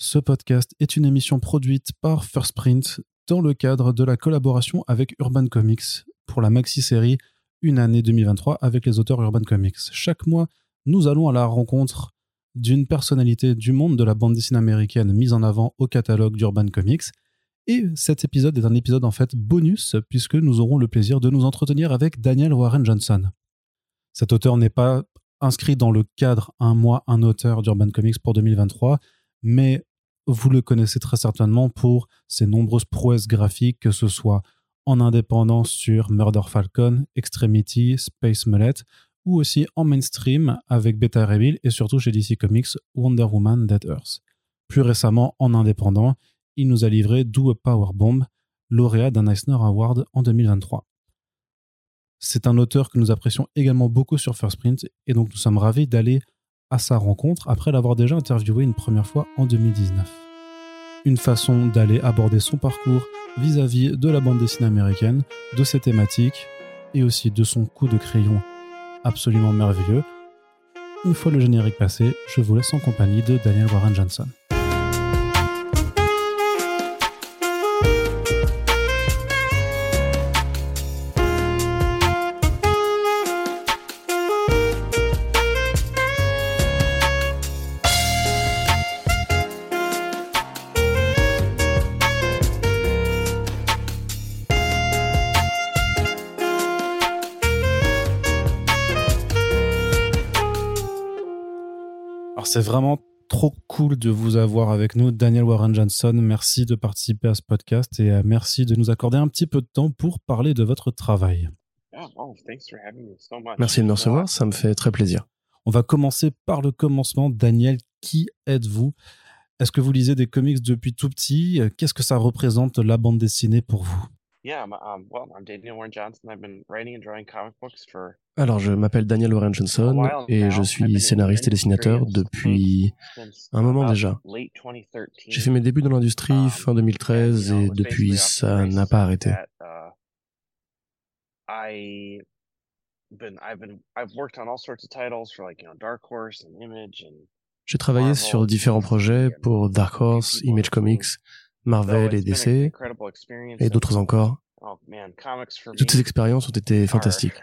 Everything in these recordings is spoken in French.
Ce podcast est une émission produite par First Print dans le cadre de la collaboration avec Urban Comics pour la maxi-série Une année 2023 avec les auteurs Urban Comics. Chaque mois, nous allons à la rencontre d'une personnalité du monde de la bande dessinée américaine mise en avant au catalogue d'Urban Comics. Et cet épisode est un épisode en fait bonus puisque nous aurons le plaisir de nous entretenir avec Daniel Warren Johnson. Cet auteur n'est pas inscrit dans le cadre un mois, un auteur d'Urban Comics pour 2023, mais vous le connaissez très certainement pour ses nombreuses prouesses graphiques, que ce soit en indépendance sur Murder Falcon, Extremity, Space Mullet, ou aussi en mainstream avec Beta Reveal et surtout chez DC Comics Wonder Woman Dead Earth. Plus récemment, en indépendant, il nous a livré Do a Power Bomb, lauréat d'un Eisner Award en 2023. C'est un auteur que nous apprécions également beaucoup sur First Print et donc nous sommes ravis d'aller à sa rencontre après l'avoir déjà interviewé une première fois en 2019. Une façon d'aller aborder son parcours vis-à-vis de la bande dessinée américaine, de ses thématiques et aussi de son coup de crayon absolument merveilleux. Une fois le générique passé, je vous laisse en compagnie de Daniel Warren Johnson. C'est vraiment trop cool de vous avoir avec nous, Daniel Warren Johnson. Merci de participer à ce podcast et euh, merci de nous accorder un petit peu de temps pour parler de votre travail. Merci de me recevoir, ça me fait très plaisir. On va commencer par le commencement. Daniel, qui êtes-vous? Est-ce que vous lisez des comics depuis tout petit? Qu'est-ce que ça représente la bande dessinée pour vous? Alors, je m'appelle Daniel Warren Johnson et je suis scénariste et dessinateur depuis un moment déjà. J'ai fait mes débuts dans l'industrie um, fin 2013 et depuis, ça n'a pas arrêté. J'ai travaillé sur différents projets pour Dark Horse, Image Comics, Marvel et DC, et d'autres encore. Oh, Toutes ces expériences ont été fantastiques.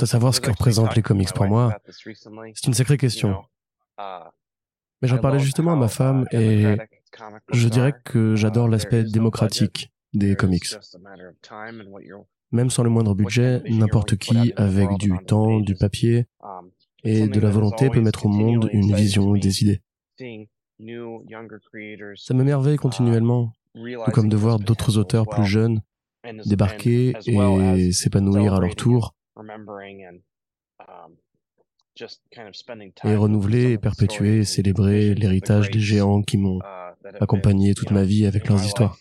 À savoir ce que représentent les comics pour moi, c'est une sacrée question. Uh, Mais j'en parlais justement à ma femme et je dirais que j'adore um, l'aspect démocratique des comics. Même sans le moindre budget, n'importe qui, avec du temps, du papier um, et de la volonté, peut mettre au monde une vision des idées. Ça m'émerveille uh, continuellement, tout comme de voir d'autres auteurs plus jeunes débarquer et s'épanouir à leur tour, et renouveler et perpétuer et célébrer l'héritage des géants qui m'ont uh, accompagné toute ma vie avec leurs histoires.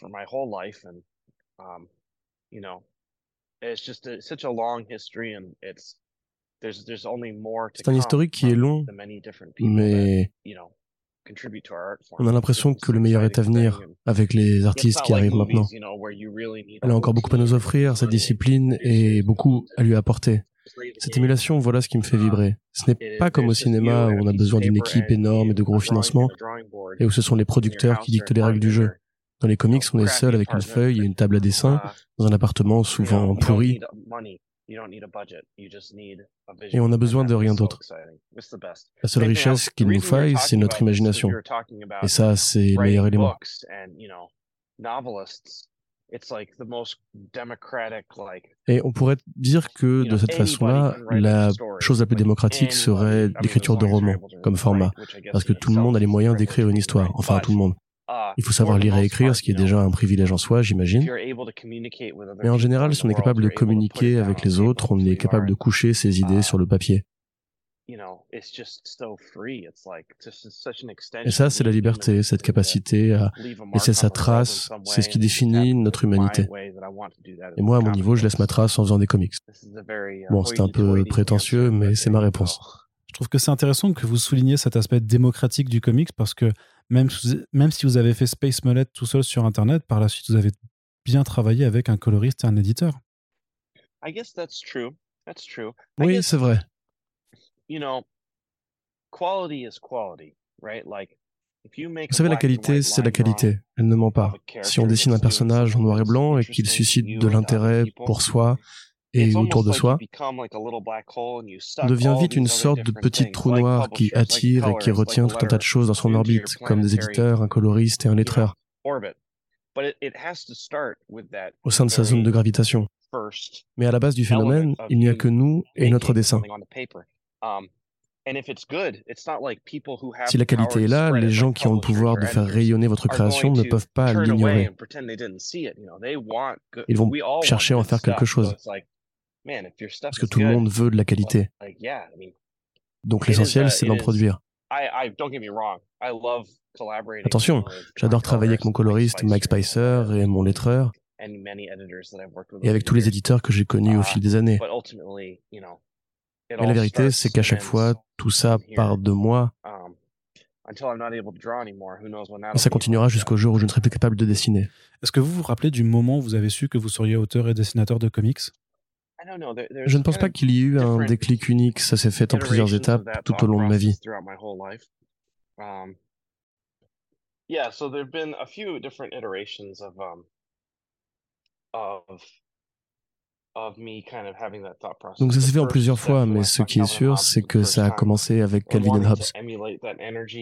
C'est un historique qui est long, mais on a l'impression que le meilleur est à venir avec les artistes qui arrivent maintenant. Elle a encore beaucoup à nous offrir, sa discipline, et beaucoup à lui apporter. Cette émulation, voilà ce qui me fait vibrer. Ce n'est pas comme au cinéma où on a besoin d'une équipe énorme et de gros financements, et où ce sont les producteurs qui dictent les règles du jeu. Dans les comics, on est seul avec une feuille et une table à dessin, dans un appartement souvent pourri, et on n'a besoin de rien d'autre. La seule richesse qu'il nous faille, c'est notre imagination. Et ça, c'est le meilleur élément. Et on pourrait dire que de cette façon-là, la chose la plus démocratique serait l'écriture de romans comme format, parce que tout le monde a les moyens d'écrire une histoire, enfin tout le monde. Il faut savoir lire et écrire, ce qui est déjà un privilège en soi, j'imagine. Mais en général, si on est capable de communiquer avec les autres, on est capable de coucher ses idées sur le papier. Et ça, c'est la liberté, cette capacité à laisser sa trace, c'est ce qui définit notre humanité. Et moi, à mon niveau, je laisse ma trace en faisant des comics. Bon, c'est un peu prétentieux, mais c'est ma réponse. Je trouve que c'est intéressant que vous souligniez cet aspect démocratique du comics parce que même, même si vous avez fait Space Mullet tout seul sur Internet, par la suite, vous avez bien travaillé avec un coloriste et un éditeur. Oui, c'est vrai. Vous savez, la qualité, c'est la qualité. Elle ne ment pas. Si on dessine un personnage en noir et blanc et qu'il suscite de l'intérêt pour soi et autour de soi, on devient vite une sorte de petit trou noir qui attire et qui retient tout un tas de choses dans son orbite, comme des éditeurs, un coloriste et un lettreur, au sein de sa zone de gravitation. Mais à la base du phénomène, il n'y a que nous et notre dessin. Si la qualité est là, les gens qui ont le pouvoir de faire rayonner votre création ne peuvent pas l'ignorer. Ils vont chercher à en faire quelque chose. Parce que tout le monde veut de la qualité. Donc l'essentiel, c'est d'en produire. Attention, j'adore travailler avec mon coloriste Mike Spicer et mon lettreur, et avec tous les éditeurs que j'ai connus au uh, fil des années. Mais la vérité, c'est qu'à chaque fois, tout ça part de moi. Um, et ça continuera jusqu'au jour où je ne serai plus capable de dessiner. Est-ce que vous vous rappelez du moment où vous avez su que vous seriez auteur et dessinateur de comics? Je ne pense pas qu'il y ait eu un déclic unique, ça s'est fait en plusieurs étapes tout au long de ma vie. Um, of donc ça s'est fait en plusieurs fois, mais ce qui est sûr, c'est que ça a commencé avec Calvin et Hobbes.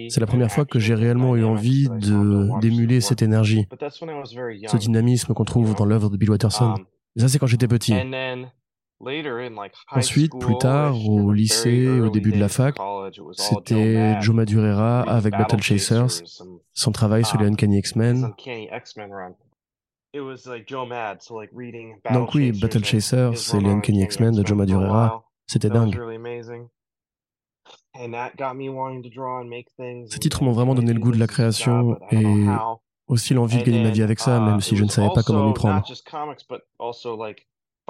C'est la première fois que j'ai réellement eu envie de d'émuler cette énergie, ce dynamisme qu'on trouve dans l'œuvre de Bill Watterson. Um, et ça, c'est quand j'étais petit. Ensuite, plus tard, au lycée, au début de la fac, c'était Joe Madureira avec Battle Chasers, son travail sur les um, Uncanny X-Men, donc oui, Battle Chaser, c'est les Uncanny X-Men de Joe Madureira. C'était dingue. Ces titres m'ont vraiment donné le goût de la création et aussi l'envie de gagner ma vie avec ça, même si je ne savais pas comment m'y prendre.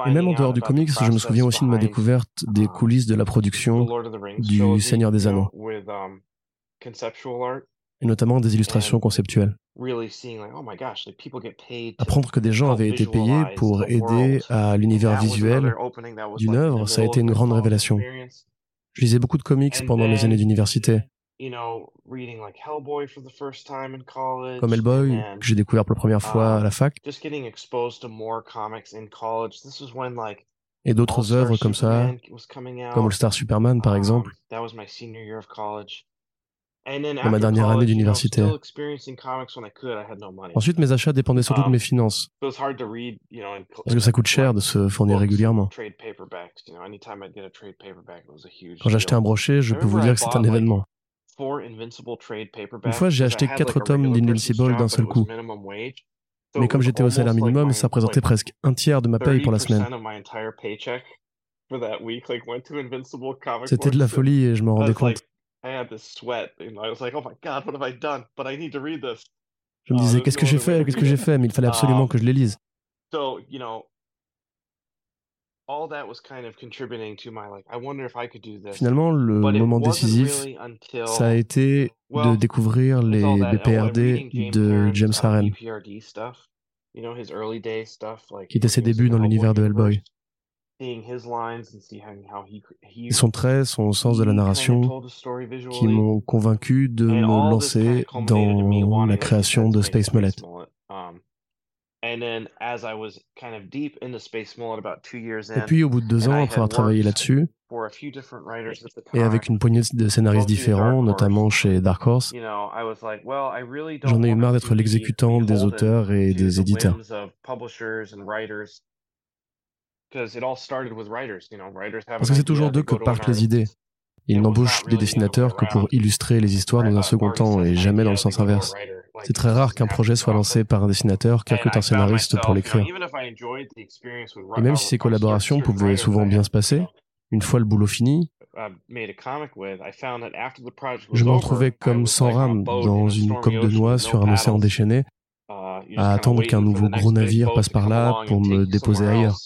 Et même en dehors du comics, je me souviens aussi de ma découverte des um, coulisses de la production du Seigneur des Anneaux et notamment des illustrations conceptuelles. Apprendre que des gens avaient été payés pour aider à l'univers visuel d'une œuvre, ça a été une grande révélation. Je lisais beaucoup de comics pendant mes années d'université. Comme Hellboy, que j'ai découvert pour la première fois à la fac. Et d'autres œuvres comme ça, comme All Star Superman par exemple dans ma dernière année d'université. Ensuite, mes achats dépendaient surtout de mes um, finances. Parce que ça coûte cher de se fournir régulièrement. Quand j'achetais un brochet, je peux vous dire que c'est un événement. Une fois, j'ai acheté quatre tomes d'Invincible d'un seul coup. Mais comme j'étais au salaire minimum, ça représentait presque un tiers de ma paye pour la semaine. C'était de la folie et je m'en rendais compte. Je me disais, qu'est-ce que j'ai fait? Qu'est-ce que j'ai fait? Mais il fallait absolument um, que je les lise. Finalement, le moment décisif, ça a été de découvrir les BPRD de James Harren, qui était ses débuts dans l'univers de Hellboy. Et son trait, son sens de la narration, qui m'ont convaincu de me lancer dans la création de Space Mullet. Et puis, au bout de deux ans, après avoir travaillé là-dessus, et avec une poignée de scénaristes différents, notamment chez Dark Horse, j'en ai eu marre d'être l'exécutant des auteurs et des éditeurs. Parce que c'est toujours d'eux que partent les idées. Ils n'embauchent des dessinateurs que pour illustrer les histoires dans un second temps et jamais dans le sens inverse. C'est très rare qu'un projet soit lancé par un dessinateur qui recrute un scénariste pour l'écrire. Et même si ces collaborations pouvaient souvent bien se passer, une fois le boulot fini, je me retrouvais comme sans rame dans une coque de noix sur un océan déchaîné, uh, à attendre qu'un nouveau gros navire passe par là pour me déposer ailleurs.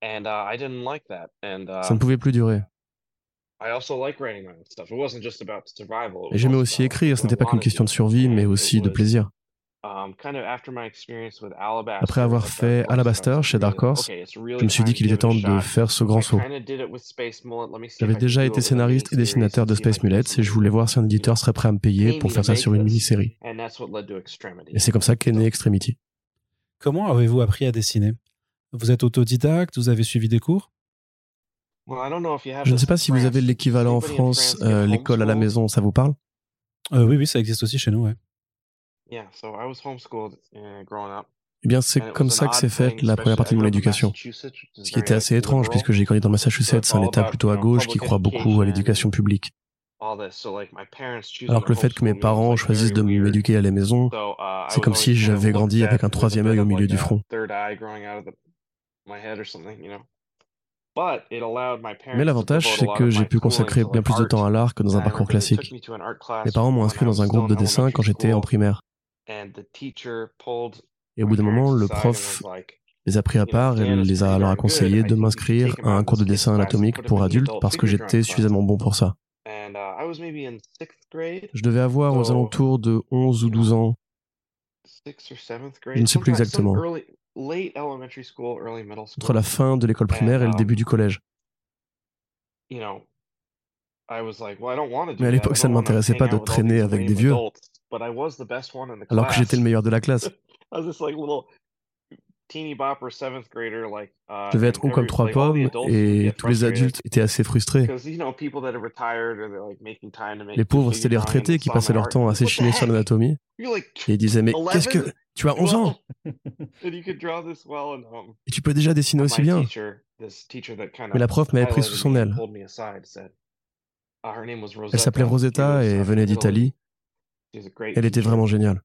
Uh, Ça ne uh, pouvait plus durer. Et j'aimais aussi écrire, ce n'était pas qu'une question de survie, mais aussi de plaisir. Après avoir fait Alabaster chez Dark Horse, je me suis dit qu'il était temps de faire ce grand saut. J'avais déjà été scénariste et dessinateur de Space Mullets et je voulais voir si un éditeur serait prêt à me payer pour faire ça sur une mini-série. Et c'est comme ça qu'est né Extremity. Comment avez-vous appris à dessiner? Vous êtes autodidacte? Vous avez suivi des cours? Je ne sais pas si vous avez l'équivalent en France, euh, l'école à la maison, ça vous parle? Euh, Oui, oui, ça existe aussi chez nous, ouais. Eh bien, c'est comme ça que s'est faite la première partie de mon éducation. Ce qui était assez étrange puisque j'ai grandi dans Massachusetts, un État plutôt à gauche qui croit beaucoup à l'éducation publique. Alors que le fait que mes parents choisissent de m'éduquer à la maison, uh, c'est comme si j'avais grandi avec un troisième œil au milieu du front. Mais l'avantage, c'est que j'ai pu consacrer bien plus de temps à l'art que dans un parcours classique. Mes parents m'ont inscrit dans un groupe de dessin quand j'étais en primaire. Et au bout d'un moment, le prof les a pris à part et les a alors conseillé de m'inscrire à un cours de dessin anatomique pour adultes parce que j'étais suffisamment bon pour ça. Uh, Je devais avoir aux alentours de 11 ou 12 ans. Je ne sais plus exactement. Entre la fin de l'école primaire et le début du collège. Mais à l'époque, ça ne m'intéressait pas de traîner avec des vieux alors que j'étais le meilleur de la classe. Je devais être haut comme trois pommes et tous les adultes étaient assez frustrés. Les pauvres, c'était les retraités qui passaient leur temps à s'échiner sur l'anatomie. Et ils disaient, mais qu'est-ce que... Tu as 11 ans? Et tu peux déjà dessiner aussi bien. Mais la prof m'avait pris sous son aile. Elle s'appelait Rosetta et venait d'Italie. Elle était vraiment géniale.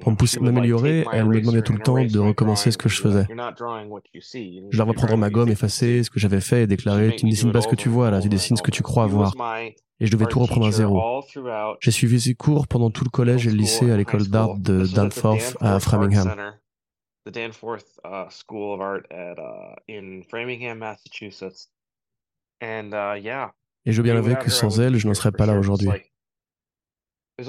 Pour me pousser à m'améliorer, elle me demandait tout le temps de recommencer ce que je faisais. Je leur reprendre ma gomme, effacer ce que j'avais fait et déclarer Tu ne dessines pas ce que tu vois là, tu dessines ce que tu crois voir. Et je devais tout reprendre à zéro. J'ai suivi ses cours pendant tout le collège et le lycée à l'école d'art de Danforth à Framingham. Et je veux bien avouer que sans elle, je n'en serais pas là aujourd'hui. Il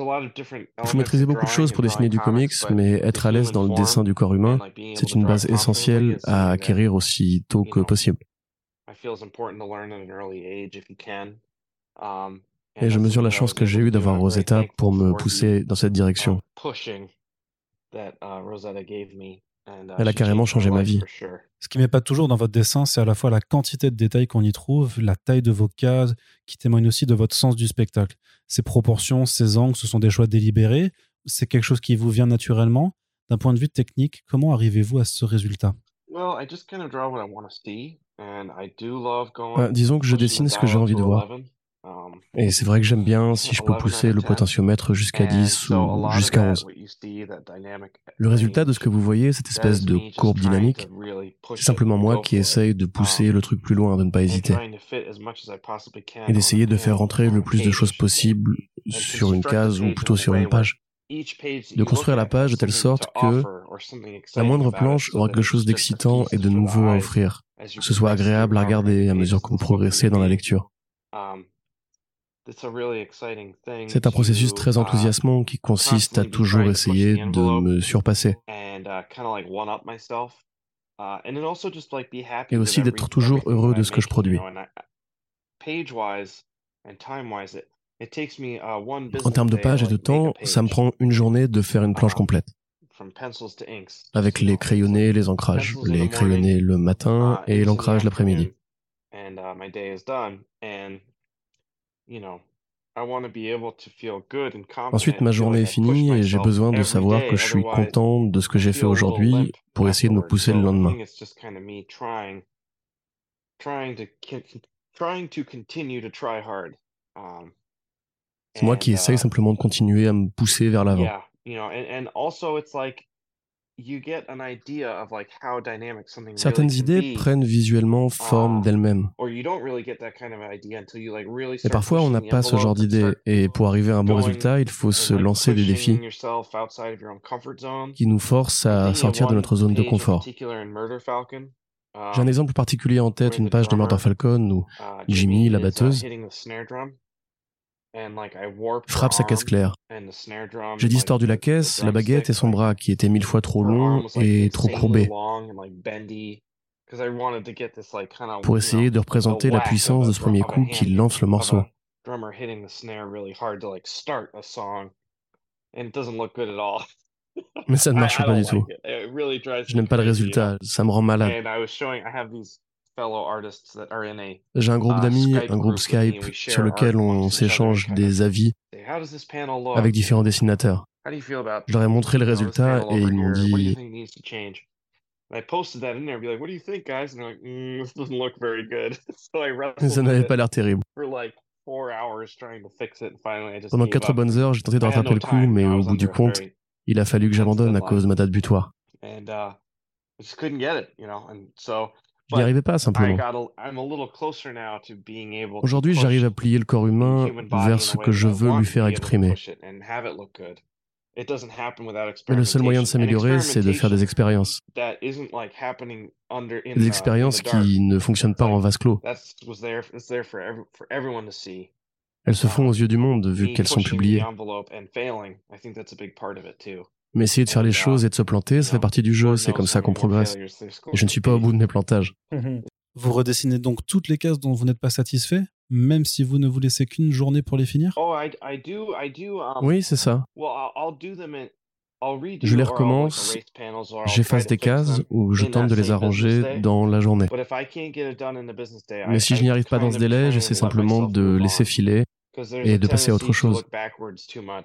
faut maîtriser beaucoup de choses pour dessiner du comics, mais être à l'aise dans le dessin du corps humain, c'est une base essentielle à acquérir aussi tôt que possible. Um, Et je mesure la chance que j'ai eue d'avoir Rosetta pour me pousser dans cette direction. Uh, Uh, Elle a carrément changé ma vie. Ce qui pas toujours dans votre dessin, c'est à la fois la quantité de détails qu'on y trouve, la taille de vos cases, qui témoignent aussi de votre sens du spectacle. Ces proportions, ces angles, ce sont des choix délibérés. C'est quelque chose qui vous vient naturellement. D'un point de vue technique, comment arrivez-vous à ce résultat? Disons que je dessine ce que j'ai envie de voir. Um, Et c'est vrai que j'aime bien si je peux pousser le potentiomètre jusqu'à 10 ou jusqu'à 11. Le résultat de ce que vous voyez, cette espèce de courbe dynamique, c'est simplement moi qui essaye de pousser um, le truc plus loin, de ne pas hésiter. Et d'essayer de faire rentrer le plus de choses possible sur une case ou plutôt sur une page. De construire la page de telle sorte que la moindre planche aura quelque chose d'excitant et de nouveau à offrir, que ce soit agréable à regarder à mesure que vous progressez dans la lecture. C'est un processus très uh, enthousiasmant qui consiste à toujours essayer de me surpasser. Uh, uh, Et aussi d'être toujours heureux de ce que je produis. En termes de pages et de temps, ça me prend une journée de faire une planche complète. Avec les crayonnés, les ancrages. Les crayonnés le matin et l'ancrage l'après-midi. Ensuite, ma journée est finie et j'ai besoin de savoir que je suis content de ce que j'ai fait aujourd'hui pour essayer de me pousser le lendemain. C'est moi qui essaye uh, simplement de continuer à me pousser vers l'avant. Certaines idées prennent visuellement forme um, d'elles-mêmes. Mais parfois, on n'a pas ce genre d'idées, et pour arriver à un bon résultat, il faut se lancer des défis qui nous forcent à sortir de notre zone de confort. J'ai un um, exemple particulier en tête, une page de Murder Falcon où uh, Jimmy, la batteuse, frappe sa caisse claire. J'ai distordu la caisse, la baguette et son bras qui était mille fois trop long et trop courbé pour essayer de représenter la puissance de ce premier coup qui lance le morceau. Mais ça ne marche pas du tout. Je n'aime pas le résultat, ça me rend malade. J'ai un groupe d'amis, un groupe Skype sur lequel on s'échange des avis avec différents dessinateurs. Je leur ai montré le résultat et ils m'ont dit Ça n'avait pas l'air terrible. Pendant quatre bonnes heures, j'ai tenté de rattraper le coup, mais au bout du compte, il a fallu que j'abandonne à cause de ma date butoir. Je n'y arrivais pas simplement. Aujourd'hui, j'arrive à plier le corps humain vers ce que je veux lui faire exprimer. Mais le seul moyen de s'améliorer, c'est de faire des expériences. Des expériences qui ne fonctionnent pas en vase clos. Elles se font aux yeux du monde vu qu'elles sont publiées. Mais essayer de faire les choses et de se planter, ça fait partie du jeu, c'est comme ça qu'on progresse. Et je ne suis pas au bout de mes plantages. Vous redessinez donc toutes les cases dont vous n'êtes pas satisfait, même si vous ne vous laissez qu'une journée pour les finir? Um, Oui, c'est ça. Je les recommence, j'efface des cases ou je tente de les arranger dans la journée. Mais si je n'y arrive pas dans ce délai, j'essaie simplement de laisser filer et de passer à autre chose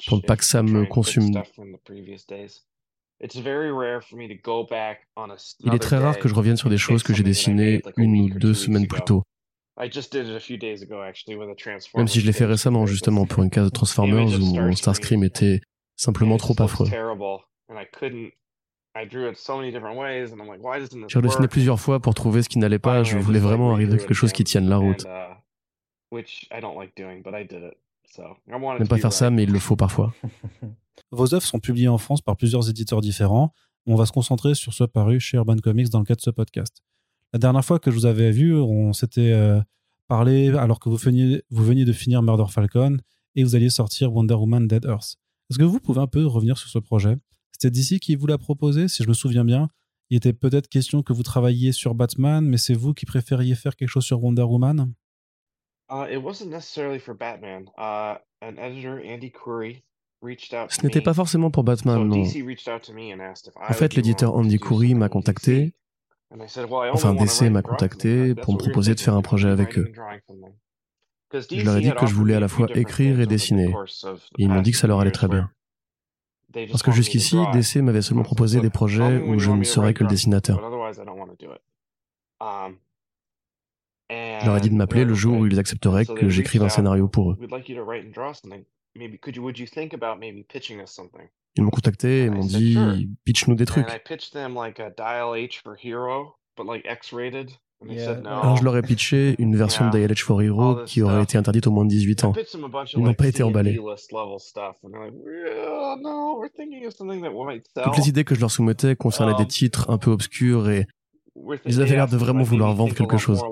pour ne pas que ça me consume. Il est très rare que je revienne sur des choses que j'ai dessinées une ou deux semaines plus tôt. Même si je l'ai fait récemment, justement, pour une case de Transformers où mon Starscream était simplement trop affreux. J'ai redessiné plusieurs fois pour trouver ce qui n'allait pas. Je voulais vraiment arriver à quelque chose qui tienne la route. J'aime pas faire ça, mais il le faut parfois. Vos œuvres sont publiées en France par plusieurs éditeurs différents. On va se concentrer sur ce paru chez Urban Comics dans le cadre de ce podcast. La dernière fois que je vous avais vu, on s'était euh, parlé alors que vous veniez, vous veniez de finir Murder Falcon et vous alliez sortir Wonder Woman Dead Earth. Est-ce que vous pouvez un peu revenir sur ce projet? C'était DC qui vous l'a proposé, si je me souviens bien. Il était peut-être question que vous travailliez sur Batman, mais c'est vous qui préfériez faire quelque chose sur Wonder Woman? Ce n'était pas forcément pour Batman, non. En fait, l'éditeur Andy Coury m'a contacté, enfin DC m'a contacté pour me proposer de faire un projet avec eux. Je leur ai dit que je voulais à la fois écrire et dessiner. Et ils m'ont dit que ça leur allait très bien. Parce que jusqu'ici, DC m'avait seulement proposé des projets où je ne serais que le dessinateur. Je leur ai dit de m'appeler le jour où ils accepteraient que j'écrive un scénario pour eux. Ils m'ont contacté et m'ont dit pitch-nous des trucs. Alors je leur ai pitché une version de Dial H for Hero qui aurait été interdite au moins de 18 ans. Ils n'ont pas été emballés. Toutes les idées que je leur soumettais concernaient des um, titres un peu obscurs et ils avaient l'air de vraiment vouloir vendre quelque chose.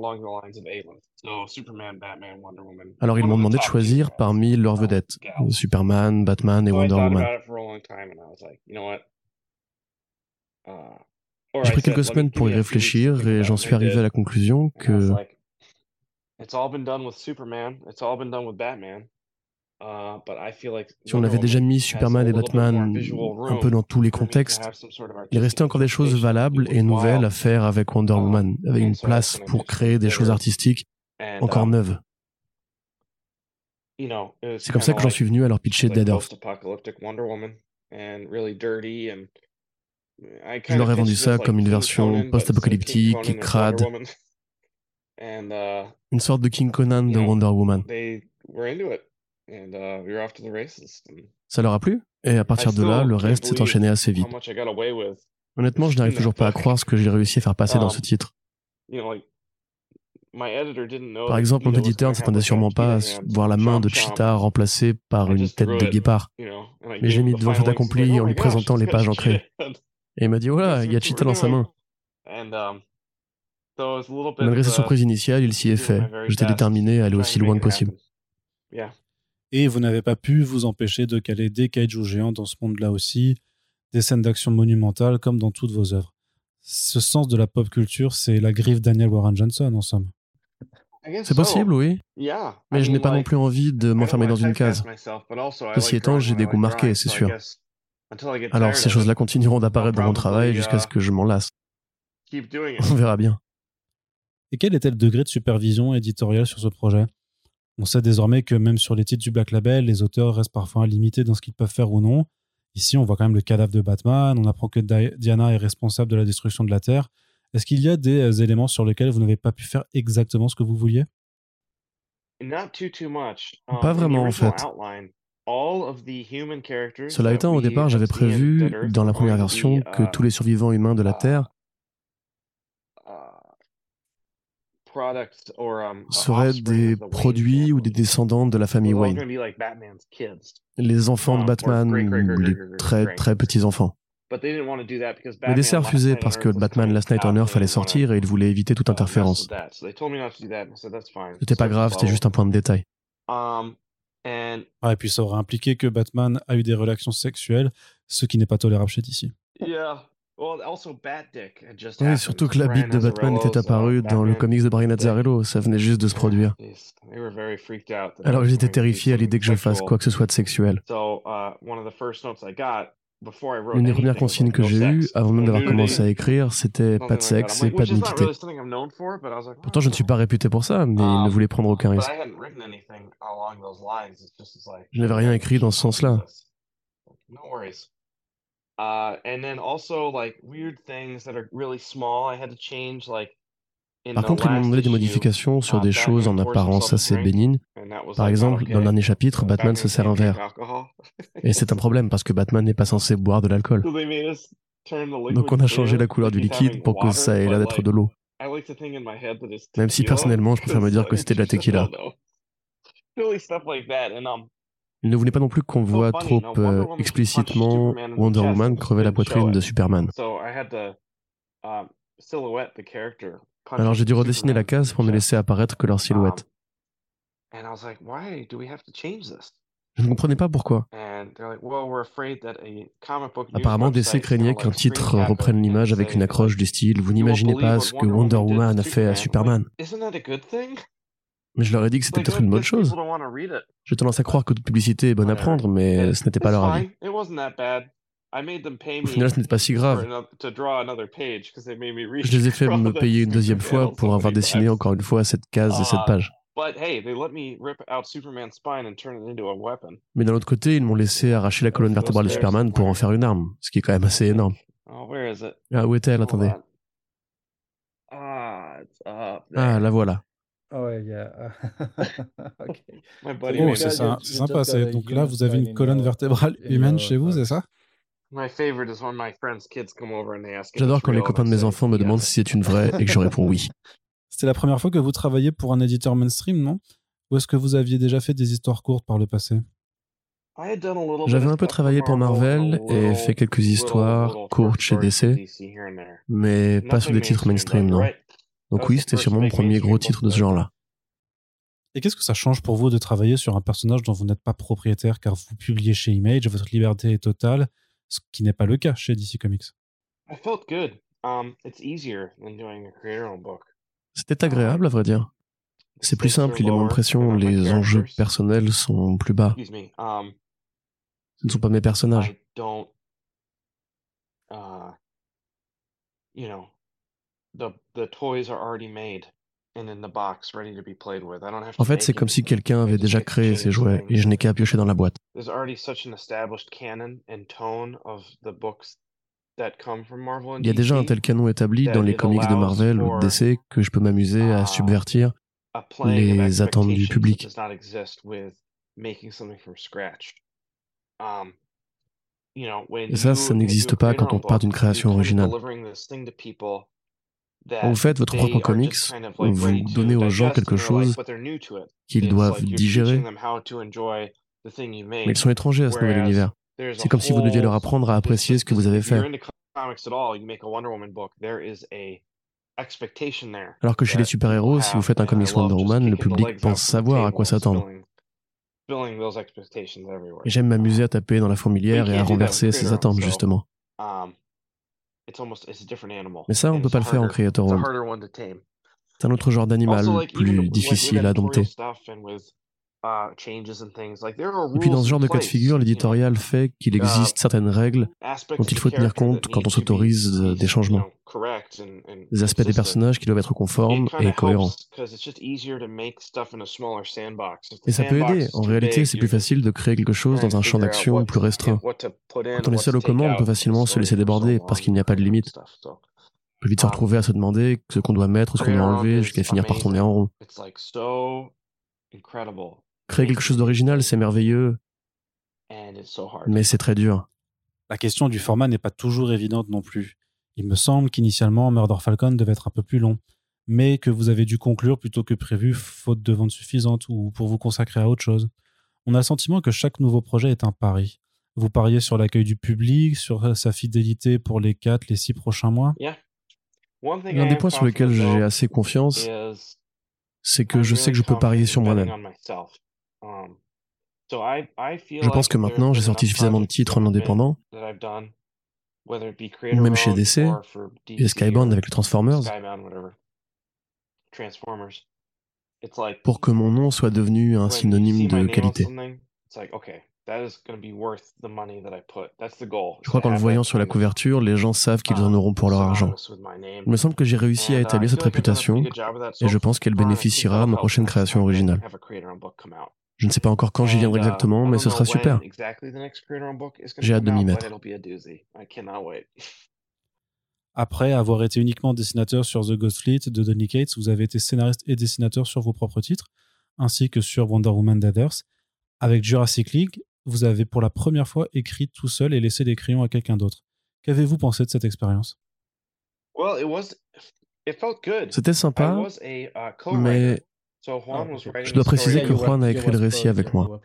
Alors ils m'ont demandé de choisir parmi leurs vedettes, Superman, Batman et Wonder Woman. Uh, J'ai pris quelques semaines pour y réfléchir et j'en suis arrivé à la conclusion que si on avait déjà mis Superman et Batman un peu dans tous les contextes, il restait encore des choses valables et nouvelles à faire avec Wonder uh, Woman, avec une place pour créer des choses artistiques encore um, neuves. C'est comme ça que j'en suis venu à leur pitcher Dead Earth. Je leur ai vendu ça comme une version post-apocalyptique, crade, uh, une sorte de King Conan de Wonder Woman. Uh, Ça leur a plu? Et à partir de là, le reste s'est enchaîné assez vite. Honnêtement, je n'arrive toujours pas à croire ce que j'ai réussi à faire passer dans ce um, titre. Par exemple, mon éditeur ne s'attendait sûrement pas à voir la main de Cheetah remplacée par une tête de guépard. Mais j'ai mis devant fait accompli en lui présentant les pages ancrées. Et il m'a dit, voilà, il y a Cheetah dans sa main. Um, Malgré sa surprise initiale, il s'y est fait. J'étais déterminé à aller aussi loin que possible. Et vous n'avez pas pu vous empêcher de caler des kaiju géants dans ce monde-là aussi, des scènes d'action monumentales comme dans toutes vos œuvres. Ce sens de la pop culture, c'est la griffe Daniel Warren Johnson en somme. C'est possible, oui. Mais je n'ai pas non plus envie de m'enfermer dans une case. Ceci étant, j'ai des goûts marqués, c'est sûr. Alors ces choses-là continueront d'apparaître dans mon travail jusqu'à ce que je m'en lasse. On verra bien. Et quel était le degré de supervision éditoriale sur ce projet? On sait désormais que même sur les titres du Black Label, les auteurs restent parfois limités dans ce qu'ils peuvent faire ou non. Ici, on voit quand même le cadavre de Batman, on apprend que Diana est responsable de la destruction de la Terre. Est-ce qu'il y a des euh, éléments sur lesquels vous n'avez pas pu faire exactement ce que vous vouliez? Pas vraiment en fait. Cela étant, au départ, j'avais prévu, dans la première version, que tous les survivants humains de la uh, Terre um, seraient des produits ou des descendants de la famille Wayne. Les enfants de Batman ou les très très petits enfants. Le décès a refusé parce que Batman Last Night on Earth fallait sortir et il voulait éviter toute interférence. C'était pas grave, c'était juste un point de détail. Um, ah, et puis ça aurait impliqué que Batman a eu des relations sexuelles, ce qui n'est pas tolérable chez DC. Oui, surtout que la bite de Batman était apparue dans le comics de Brian Azzarello, ça venait juste de se produire. Alors j'étais terrifié à l'idée que je fasse quoi que ce soit de sexuel. Une des premières consignes que j'ai eues, avant même d'avoir commencé à écrire, c'était pas de sexe et pas de nudité. Pourtant, je ne suis pas réputé pour ça, mais il ne voulait prendre aucun risque. Je n'avais rien écrit dans ce sens-là. Par contre, ils m'ont demandé des modifications sur des choses en apparence assez bénignes. Par exemple, dans le dernier chapitre, Batman se sert un verre. Et c'est un problème parce que Batman n'est pas censé boire de l'alcool. Donc on a changé la couleur du liquide pour que ça ait l'air d'être de l'eau. Même si personnellement, je préfère me dire que c'était de la tequila. Um, Il ne voulait pas non plus qu'on voit trop euh, explicitement Wonder Woman crever la poitrine de Superman. Alors j'ai dû redessiner la case pour ne laisser apparaître que leur silhouette. Je ne comprenais pas pourquoi. Apparemment, DC craignait qu'un titre reprenne l'image avec une accroche du style Vous n'imaginez pas ce que Wonder Woman a fait à Superman. Mais je leur ai dit que c'était peut-être une bonne chose. Je tendance à croire que toute publicité est bonne à prendre, mais ce n'était pas leur avis. Au final, ce n'était pas si grave. Je les ai fait me payer une deuxième fois pour avoir dessiné encore une fois cette case et cette uh, page. Mais d'un autre côté, ils m'ont laissé arracher la colonne vertébrale de Superman pour en faire une arme, ce qui est quand même assez énorme. Oh, ah, où est-elle? Attendez. Ah, la voilà. Oh, ouais, yeah. oh, c'est sympa. Donc là, vous avez une colonne vertébrale humaine chez vous, c'est ça? J'adore quand les copains de mes enfants me demandent si c'est une vraie et que je réponds oui. C'était la première fois que vous travaillez pour un éditeur mainstream, non? Ou est-ce que vous aviez déjà fait des histoires courtes par le passé? J'avais un peu travaillé pour Marvel et fait quelques histoires courtes chez DC, mais pas sur des titres mainstream, non. Donc oui, c'était sûrement mon premier gros titre de ce genre-là. Et qu'est-ce que ça change pour vous de travailler sur un personnage dont vous n'êtes pas propriétaire car vous publiez chez Image, votre liberté est totale ce qui n'est pas le cas chez DC Comics? Um, C'était agréable, à vrai dire. C'est plus simple, il est moins pression, les enjeux personnels sont plus bas. Um, Ce ne sont pas mes personnages. The toys are already made. En fait, c'est comme si quelqu'un avait déjà créé ces jouets et je n'ai qu'à piocher dans la boîte. Il y a déjà un tel canon établi dans les comics de Marvel ou DC que je peux m'amuser à uh, subvertir les attentes du public. Um, et ça, ça n'existe pas quand on part d'une création originale. Vous faites votre propre comics, vous donnez aux gens quelque chose qu'ils doivent digérer, mais ils sont étrangers à ce nouvel univers. C'est comme si vous deviez leur apprendre à apprécier ce que vous avez fait. Alors que chez les super-héros, si vous faites un comics Wonder Woman, le public pense savoir à quoi s'attendre. Et j'aime m'amuser à taper dans la fourmilière et à renverser ces attentes, justement. Mais ça, on ne peut pas le faire en Creator World. C'est un autre genre d'animal, plus difficile à dompter. Uh, Et puis dans ce genre de cas de figure, l'éditorial fait qu'il existe certaines règles dont il faut tenir compte quand on s'autorise des changements. Des aspects des personnages qui doivent être conformes et cohérents. Et ça peut aider. En réalité, c'est plus facile de créer quelque chose dans un champ d'action plus restreint. Quand on est seul aux commandes, on peut facilement se laisser déborder parce qu'il n'y a pas de limite. On peut vite se retrouver à se demander ce qu'on doit mettre, ce qu'on doit enlever, jusqu'à finir par tourner en rond. Créer quelque chose d'original, c'est merveilleux, mais c'est très dur. La question du format n'est pas toujours évidente non plus. Il me semble qu'initialement, Murder Falcon devait être un peu plus long, mais que vous avez dû conclure plutôt que prévu, faute de vente suffisante ou pour vous consacrer à autre chose. On a le sentiment que chaque nouveau projet est un pari. Vous pariez sur l'accueil du public, sur sa fidélité pour les 4, les 6 prochains mois? L'un des points sur lesquels j'ai assez confiance, c'est que je sais que je peux parier sur moi-même. Um, Je pense que maintenant, j'ai sorti suffisamment de titres en indépendant, ou même chez DC, et Skybound avec les Transformers, pour que mon nom soit devenu un synonyme de qualité. Je crois qu'en le voyant sur la couverture, les gens savent qu'ils en auront pour leur argent. Il me semble que j'ai réussi à établir cette réputation et je pense qu'elle bénéficiera à ma prochaine création originale. Je ne sais pas encore quand j'y viendrai exactement, mais ce sera super. J'ai hâte de m'y mettre. Après avoir été uniquement dessinateur sur The Ghost Fleet de Donny Cates, vous avez été scénariste et dessinateur sur vos propres titres, ainsi que sur Wonder Woman Dead Avec Jurassic League, vous avez pour la première fois écrit tout seul et laissé les crayons à quelqu'un d'autre. Qu'avez-vous pensé de cette expérience? C'était sympa, mais je dois préciser que Juan a écrit le récit avec moi.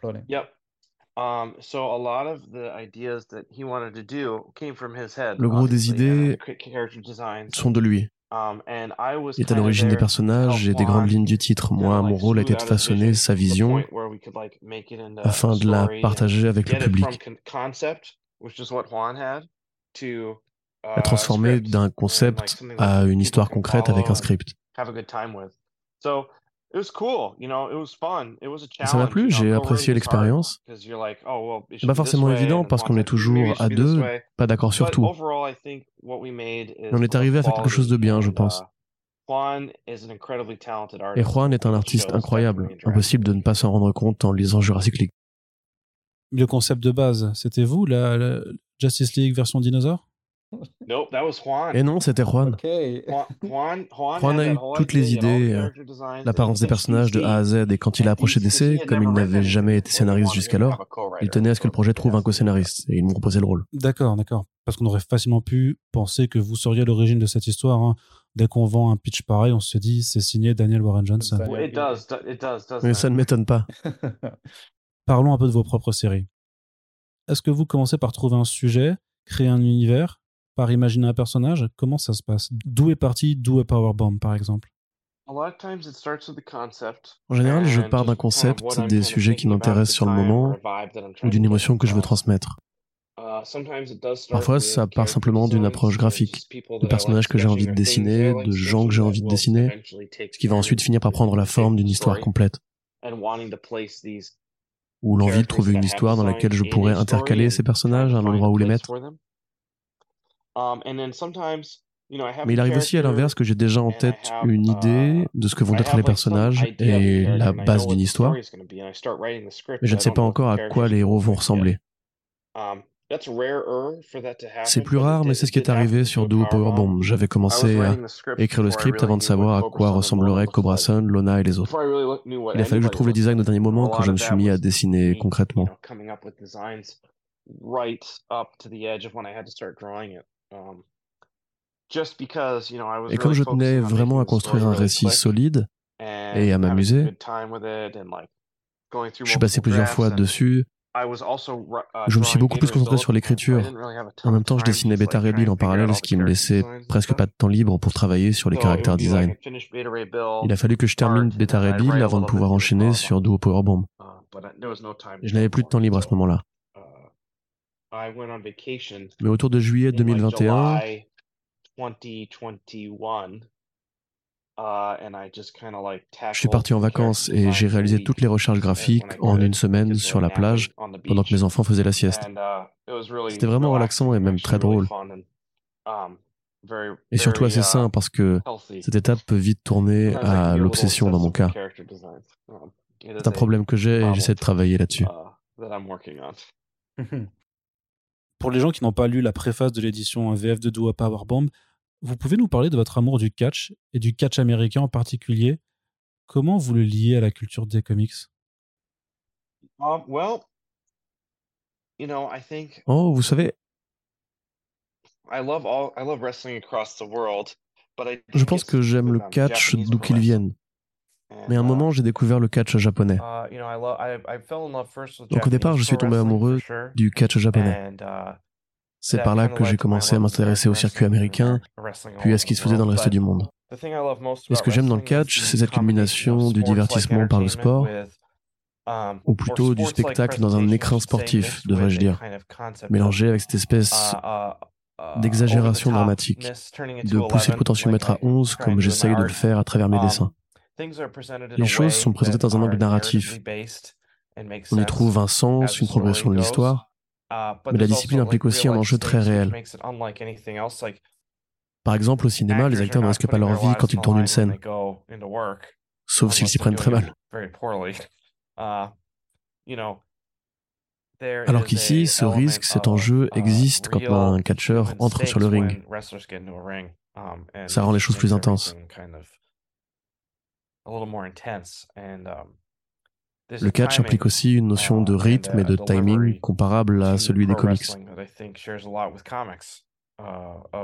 Le gros des idées sont de lui. Um, Il est à l'origine des personnages et des grandes lignes du titre. Moi, mon rôle a été de façonner sa vision afin de la partager avec le public. La transformer d'un concept à une histoire concrète avec un script. Ça m'a plu, j'ai apprécié l'expérience. Oh, C'est pas forcément évident parce qu'on est toujours à deux, pas d'accord sur tout. Mais on est arrivé à faire quelque chose de bien, je pense. Uh, Et Juan est un artiste incroyable, impossible de ne pas s'en rendre compte en lisant Jurassic League. Le concept de base, c'était vous, la, Justice League version dinosaure? Et non, c'était Juan. Juan a eu toutes les idées, euh, l'apparence des personnages de A à Z, et quand il a approché DC, comme il n'avait jamais été scénariste jusqu'alors, il tenait à ce que le projet trouve un co-scénariste, et il me proposait le rôle. D'accord, d'accord. Parce qu'on aurait facilement pu penser que vous seriez l'origine de cette histoire. Hein. Dès qu'on vend un pitch pareil, on se dit c'est signé Daniel Warren Johnson. Mais ça ne m'étonne pas. Parlons un peu de vos propres séries. Est-ce que vous commencez par trouver un sujet, créer un univers, par imaginer un personnage Comment ça se passe? D'où est parti Do a Powerbomb, par exemple? En général, je pars d'un concept, des sujets qui m'intéressent sur le moment, ou d'une émotion que je veux transmettre. Uh, Parfois, ça part simplement d'une approche graphique, de personnages que j'ai envie de dessiner, de gens que j'ai envie de dessiner, ce qui va ensuite finir par prendre la forme d'une histoire complète. Ou l'envie de trouver une histoire dans laquelle je pourrais intercaler ces personnages à un endroit où les mettre. Um, Mais il arrive aussi à l'inverse que j'ai déjà en tête une idée uh, de ce que vont être les personnages et la base d'une histoire, mais je ne sais pas encore à quoi les héros vont ressembler. Um, c'est plus rare, mais c'est ce qui est arrivé sur Duo Powerbomb. J'avais commencé à écrire le script avant de savoir à quoi ressembleraient Cobra Sun, Lona et les autres. Il a fallu que je trouve le design au dernier moment quand je me suis mis à dessiner concrètement. Et comme je tenais vraiment à construire un récit solide et à m'amuser, je suis passé plusieurs fois dessus. Je me suis beaucoup plus concentré sur l'écriture. En même temps, je dessinais Beta Ray Bill en parallèle, ce qui me laissait presque pas de temps libre pour travailler sur les caractères design. Il a fallu que je termine Beta Ray Bill avant de pouvoir enchaîner sur Duo Powerbomb. Je n'avais plus de temps libre à ce moment-là. Mais autour de juillet 2021, je suis parti en vacances et j'ai réalisé toutes les recharges graphiques en une semaine sur la plage pendant que mes enfants faisaient la sieste. C'était vraiment relaxant et même très drôle. Et surtout assez sain parce que cette étape peut vite tourner à l'obsession dans mon cas. C'est un problème que j'ai et j'essaie de travailler là-dessus. pour les gens qui n'ont pas lu la préface de l'édition VF de Dua Powerbomb, vous pouvez nous parler de votre amour du catch et du catch américain en particulier? Comment vous le liez à la culture des comics? Oh, vous savez, je pense que j'aime le catch d'où qu'il vienne. Mais à un moment, j'ai découvert le catch japonais. Donc au départ, je suis tombé amoureux du catch japonais. C'est par là que j'ai commencé à m'intéresser au circuit américain, puis à ce qui se faisait dans le reste du monde. Et ce que j'aime dans le catch, c'est cette combination du divertissement par le sport, ou plutôt du spectacle dans un écran sportif, devrais-je dire, mélangé avec cette espèce d'exagération dramatique, de pousser le potentiomètre à 11 comme j'essaye de le faire à travers mes dessins. Les choses sont présentées dans un angle narratif. On y trouve un sens, une progression de l'histoire, mais la discipline implique aussi un enjeu très réel. Par exemple, au cinéma, les acteurs ne risquent pas leur vie quand ils tournent une scène, sauf s'ils s'y prennent très mal. Alors qu'ici, ce risque, cet enjeu existe quand un catcheur entre sur le ring. Ça rend les choses plus intenses. Le catch implique aussi une notion de rythme et de timing comparable à celui des comics.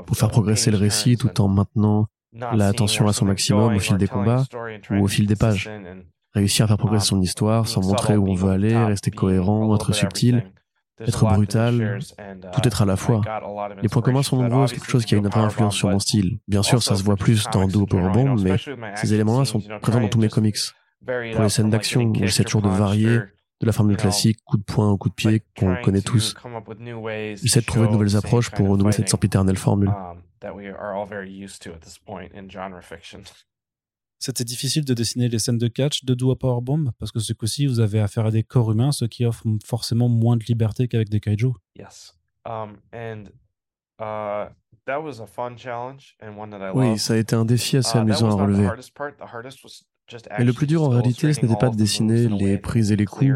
Pour faire progresser le récit tout en maintenant la attention à son maximum au fil des combats ou au fil des pages. Réussir à faire progresser son histoire sans montrer où on veut aller, rester cohérent, être subtil, être brutal, tout être à la fois. Les points communs sont nombreux, c'est quelque chose qui a une vraie influence sur mon style. Bien sûr, ça se voit plus dans Do Powerbomb, mais ces éléments-là sont présents dans tous mes comics. Pour les scènes d'action, j'essaie toujours de varier, de la formule classique, coup de poing ou coup de pied, qu'on connaît tous. J'essaie de trouver de nouvelles approches pour renouer cette sempiternelle formule. C'était difficile de dessiner les scènes de catch de Dua Powerbomb parce que ce coup-ci, vous avez affaire à des corps humains, ce qui offre forcément moins de liberté qu'avec des kaiju. Yes. Um, Oui, ça a été un défi assez amusant à relever. Mais le plus dur en réalité, ce n'était pas de dessiner les prises et les coups,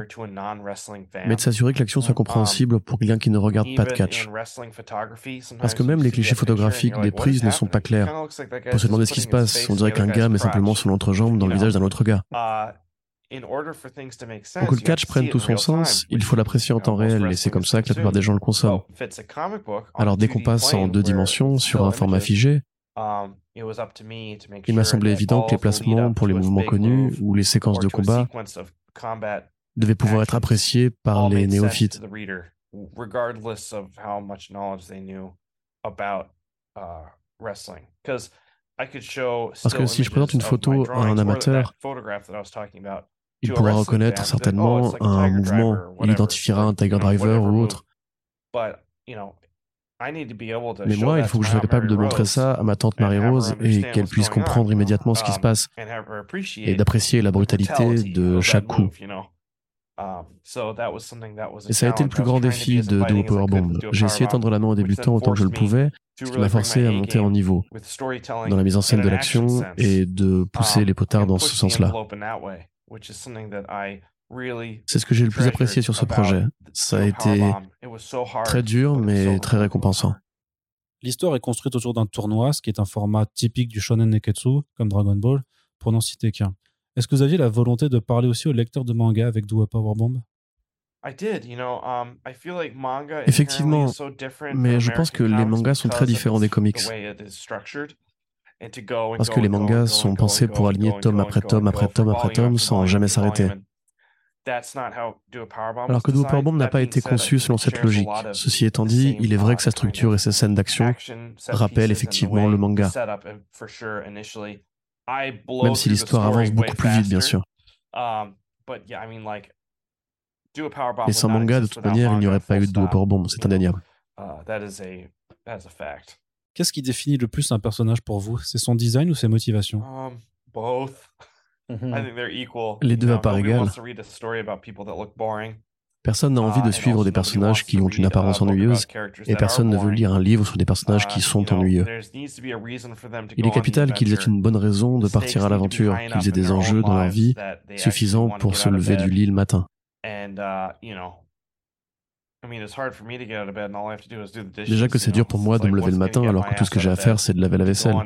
mais de s'assurer que l'action soit compréhensible pour quelqu'un qui ne regarde pas de catch. Parce que même les clichés photographiques des prises ne sont pas clairs. Pour se demander ce qui se passe, on dirait qu'un gars met simplement son entrejambe dans le visage d'un autre gars. Pour que le catch prenne tout son sens, il faut l'apprécier en temps réel, et c'est comme ça que la plupart des gens le consomment. Alors dès qu'on passe en deux dimensions, sur un format figé, il m'a semblé évident que les placements pour les mouvements connus ou les séquences de combat devaient pouvoir être appréciés par les néophytes, parce que si je présente une photo à un amateur, il pourra reconnaître certainement un mouvement, il identifiera un Tiger Driver ou autre. Mais moi, il faut que je sois capable de montrer ça à ma tante Marie-Rose et qu'elle puisse comprendre immédiatement ce qui se passe et d'apprécier la brutalité de chaque coup. Et ça a été le plus grand défi de Duo Powerbomb. J'ai essayé de tendre la main aux débutants autant que je le pouvais, ce qui m'a forcé à monter en niveau dans la mise en scène de l'action et de pousser les potards dans ce sens-là. C'est ce que j'ai le plus apprécié sur ce projet. Ça a été très dur, mais très récompensant. L'histoire est construite autour d'un tournoi, ce qui est un format typique du shonen neketsu, comme Dragon Ball, pour n'en citer qu'un. Est-ce que vous aviez la volonté de parler aussi aux lecteurs de manga avec Dua Power Bomb Effectivement, mais je pense que les mangas sont très différents des comics. Parce que les mangas sont pensés pour aligner tome après tome après tome après tome sans jamais s'arrêter. Alors que Do Powerbomb n'a pas été conçu selon cette logique. Ceci étant dit, il est vrai que sa structure et ses scènes d'action rappellent effectivement le manga, même si l'histoire avance beaucoup plus vite, bien sûr. Et sans manga, de toute manière, il n'y aurait pas eu de Do Powerbomb, c'est indéniable. Qu'est-ce qui définit le plus un personnage pour vous? C'est son design ou ses motivations? Les deux à part égale. Personne n'a envie de suivre des personnages qui ont une apparence ennuyeuse et personne ne veut lire un livre sur des personnages qui sont ennuyeux. Il est capital qu'ils aient une bonne raison de partir à l'aventure, qu'ils aient des enjeux dans leur vie suffisants pour se lever du lit le matin. Déjà que c'est dur pour moi de me lever le matin alors que tout ce que j'ai à faire c'est de laver la vaisselle.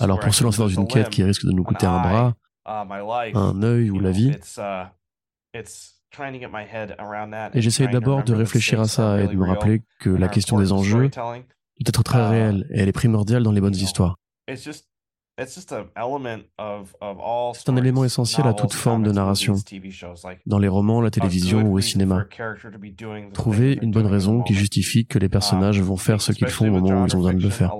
Alors pour se lancer dans une quête qui risque de nous coûter un bras, un œil ou la vie, et j'essaye d'abord de réfléchir à ça et de me rappeler que la question des enjeux doit être très réelle et elle est primordiale dans les bonnes histoires. C'est un élément essentiel à toute forme de narration, dans les romans, la télévision ou au cinéma. Trouver une bonne raison qui justifie que les personnages vont faire ce qu'ils font au moment où ils ont besoin de le faire.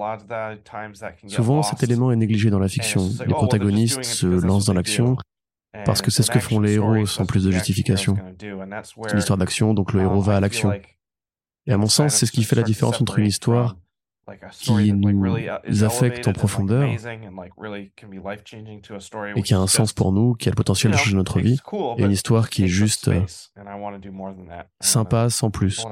Souvent, cet élément est négligé dans la fiction. Les protagonistes se lancent dans l'action parce que c'est ce que font les héros sans plus de justification. C'est une histoire d'action, donc le héros va à l'action. Et à mon sens, c'est ce qui fait la différence entre une histoire qui nous affecte en profondeur et qui a un sens pour nous, qui a le potentiel de changer notre vie, et une histoire qui est juste euh, sympa sans plus.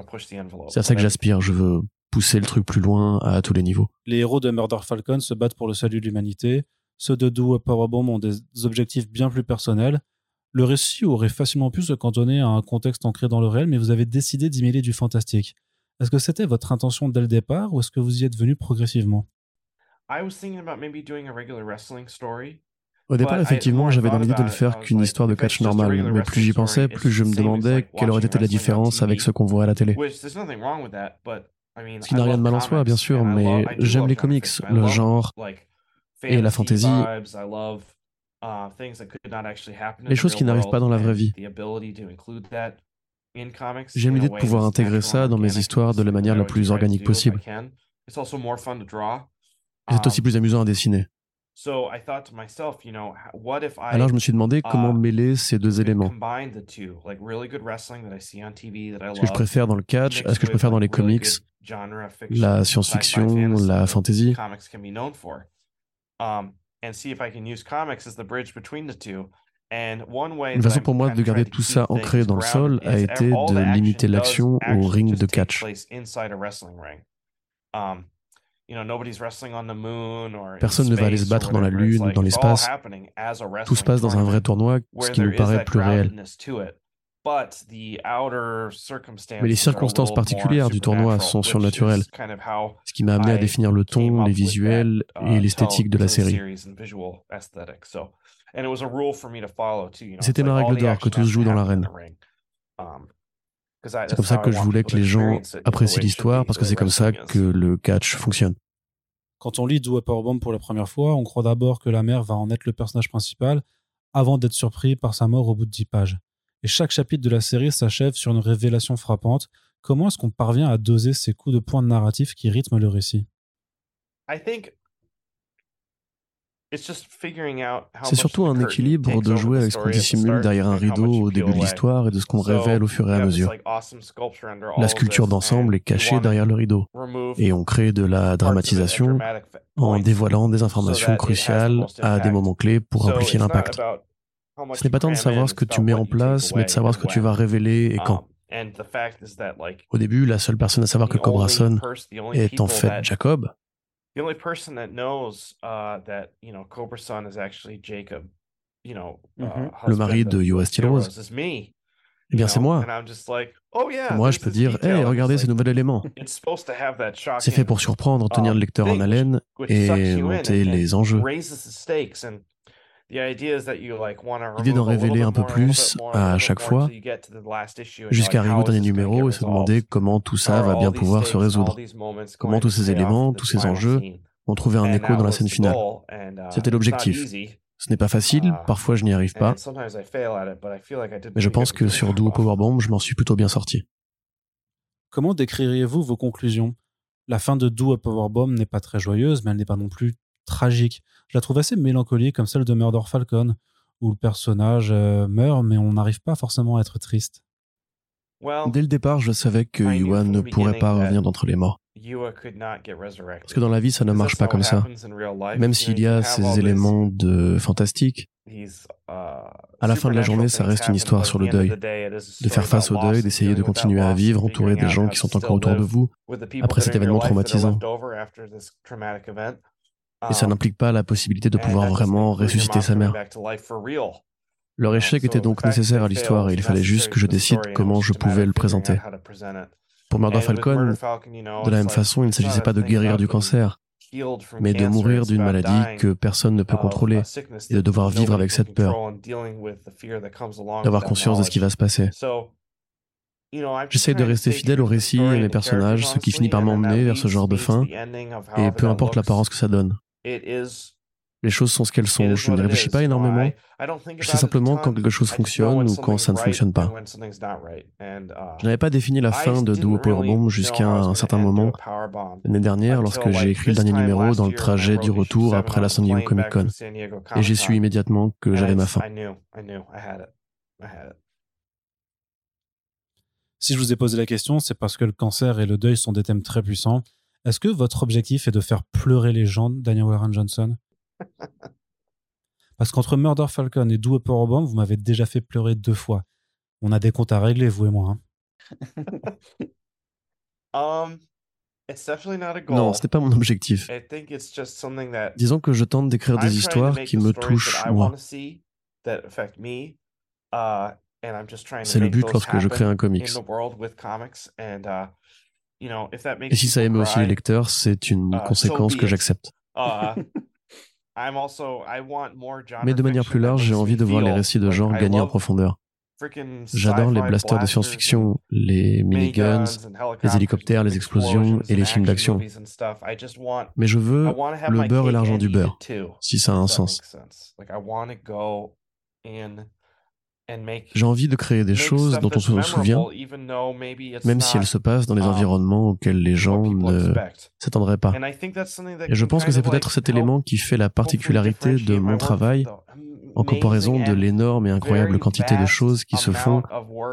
C'est à ça que j'aspire, je veux pousser le truc plus loin à tous les niveaux. Les héros de Murder Falcon se battent pour le salut de l'humanité, ceux de Do Powerbomb ont des objectifs bien plus personnels. Le récit aurait facilement pu se cantonner à un contexte ancré dans le réel, mais vous avez décidé d'y mêler du fantastique. Est-ce que c'était votre intention dès le départ ou est-ce que vous y êtes venu progressivement? Au départ, effectivement, j'avais dans l'idée de ne faire qu'une histoire de catch normale, mais plus j'y pensais, plus je me demandais quelle aurait été la différence avec ce qu'on voit à la télé. Ce qui n'a rien de mal en soi, bien sûr, mais j'aime les comics, le genre, et la fantasy, uh, les choses qui n'arrivent pas dans la vraie vie. J'aime l'idée de pouvoir intégrer ça dans mes histoires de la manière la plus organique possible. c'est aussi plus amusant à dessiner. Alors je me suis demandé comment uh, mêler ces deux éléments. Ce que je préfère dans le catch, est-ce que je préfère dans les comics, la science-fiction, la fantasy? Une façon pour moi de garder tout ça ancré dans le sol a été de limiter l'action au ring de catch. Personne ne va aller se battre dans la Lune ou dans l'espace. Tout se passe dans un vrai tournoi, ce qui nous paraît plus réel. Mais les circonstances particulières du tournoi sont surnaturelles, ce qui m'a amené à définir le ton, les visuels uh, et l'esthétique de la série. C'était ma règle d'or que tout se joue dans l'arène. Um, c'est comme ça que je voulais que les gens apprécient l'histoire, parce que c'est comme ça que le catch fonctionne. Quand on lit Do Powerbomb pour la première fois, on croit d'abord que la mère va en être le personnage principal, avant d'être surpris par sa mort au bout de 10 pages et chaque chapitre de la série s'achève sur une révélation frappante. Comment est-ce qu'on parvient à doser ces coups de poing narratifs qui rythment le récit? C'est surtout un équilibre de jouer avec ce qu'on dissimule derrière un rideau au début de l'histoire et de ce qu'on révèle au fur et à mesure. La sculpture d'ensemble est cachée derrière le rideau et on crée de la dramatisation en dévoilant des informations cruciales à des moments clés pour amplifier l'impact. Ce n'est pas tant de savoir ce que tu mets en place, mais de savoir ce que tu vas révéler et quand. Um, Au début, la seule personne à savoir que Cobra Son est en fait Jacob. Uh, mm-hmm. Le mari de US Steel Rose. Eh bien, c'est moi. Oh, moi, je peux dire, hey, regardez ce nouvel élément. C'est fait pour surprendre, tenir le lecteur en haleine et monter les enjeux. L'idée d'en révéler un peu plus à chaque fois, jusqu'à arriver au dernier numéro et se demander comment tout ça va bien pouvoir se résoudre. Comment tous ces éléments, tous ces enjeux vont trouver un écho dans la scène finale. Uh, C'était l'objectif. Ce n'est pas facile, uh, parfois je n'y arrive pas, mais je pense que sur Duo Powerbomb, je m'en suis plutôt bien sorti. Comment décririez-vous vos conclusions? La fin de Duo Powerbomb n'est pas très joyeuse, mais elle n'est pas non plus tragique. Je la trouve assez mélancolique, comme celle de Murder Falcon, où le personnage euh, meurt, mais on n'arrive pas forcément à être triste. Dès le départ, je savais que Yuan ne pourrait pas revenir d'entre les morts. Parce que dans la vie, ça ne marche pas comme ça. Même s'il y a ces éléments de fantastique, à la fin de la journée, ça reste une histoire sur le deuil. De faire face au deuil, d'essayer de continuer à vivre entouré des gens qui sont encore autour de vous après cet événement traumatisant. Et ça n'implique pas la possibilité de pouvoir vraiment ressusciter sa mère. Leur échec était donc nécessaire à l'histoire et il fallait juste que je décide comment je pouvais le présenter. Pour Murder Falcon, de la même façon, il ne s'agissait pas de guérir du cancer, mais de mourir d'une maladie que personne ne peut contrôler et de devoir vivre avec cette peur, d'avoir conscience de ce qui va se passer. J'essaie de rester fidèle au récit et mes personnages, ce qui finit par m'emmener vers ce genre de fin, et peu importe l'apparence que ça donne. Les choses sont ce qu'elles sont. Je ne réfléchis pas énormément. Je sais simplement quand quelque chose fonctionne ou quand ça ne fonctionne pas. Je n'avais pas défini la fin de Duo Powerbomb jusqu'à un certain moment l'année dernière lorsque j'ai écrit le dernier numéro dans le trajet du retour après la San Diego Comic Con. Et j'ai su immédiatement que j'avais ma fin. Si je vous ai posé la question, c'est parce que le cancer et le deuil sont des thèmes très puissants. Est-ce que votre objectif est de faire pleurer les gens, Daniel Warren Johnson? Parce qu'entre Murder Falcon et Do Upper Bomb, vous m'avez déjà fait pleurer deux fois. On a des comptes à régler, vous et moi. Hein. um, non, ce n'est pas mon objectif. Disons que je tente d'écrire des histoires qui me touchent moi. Uh, C'est le but lorsque je crée un comics. Uh, et si ça émeut aussi les lecteurs, c'est une uh, conséquence que j'accepte. Mais de manière plus large, j'ai envie de voir les récits de genre gagner en profondeur. J'adore les blasters de science-fiction, les miniguns, les hélicoptères, les explosions et les films d'action. Mais je veux le beurre et l'argent du beurre, si ça a un sens. J'ai envie de créer des choses dont on se souvient, même si elles se passent dans des um, environnements auxquels les gens ne s'attendraient pas. Et je pense que c'est peut-être cet élément qui fait la particularité de mon travail en comparaison de l'énorme et incroyable quantité de choses qui se font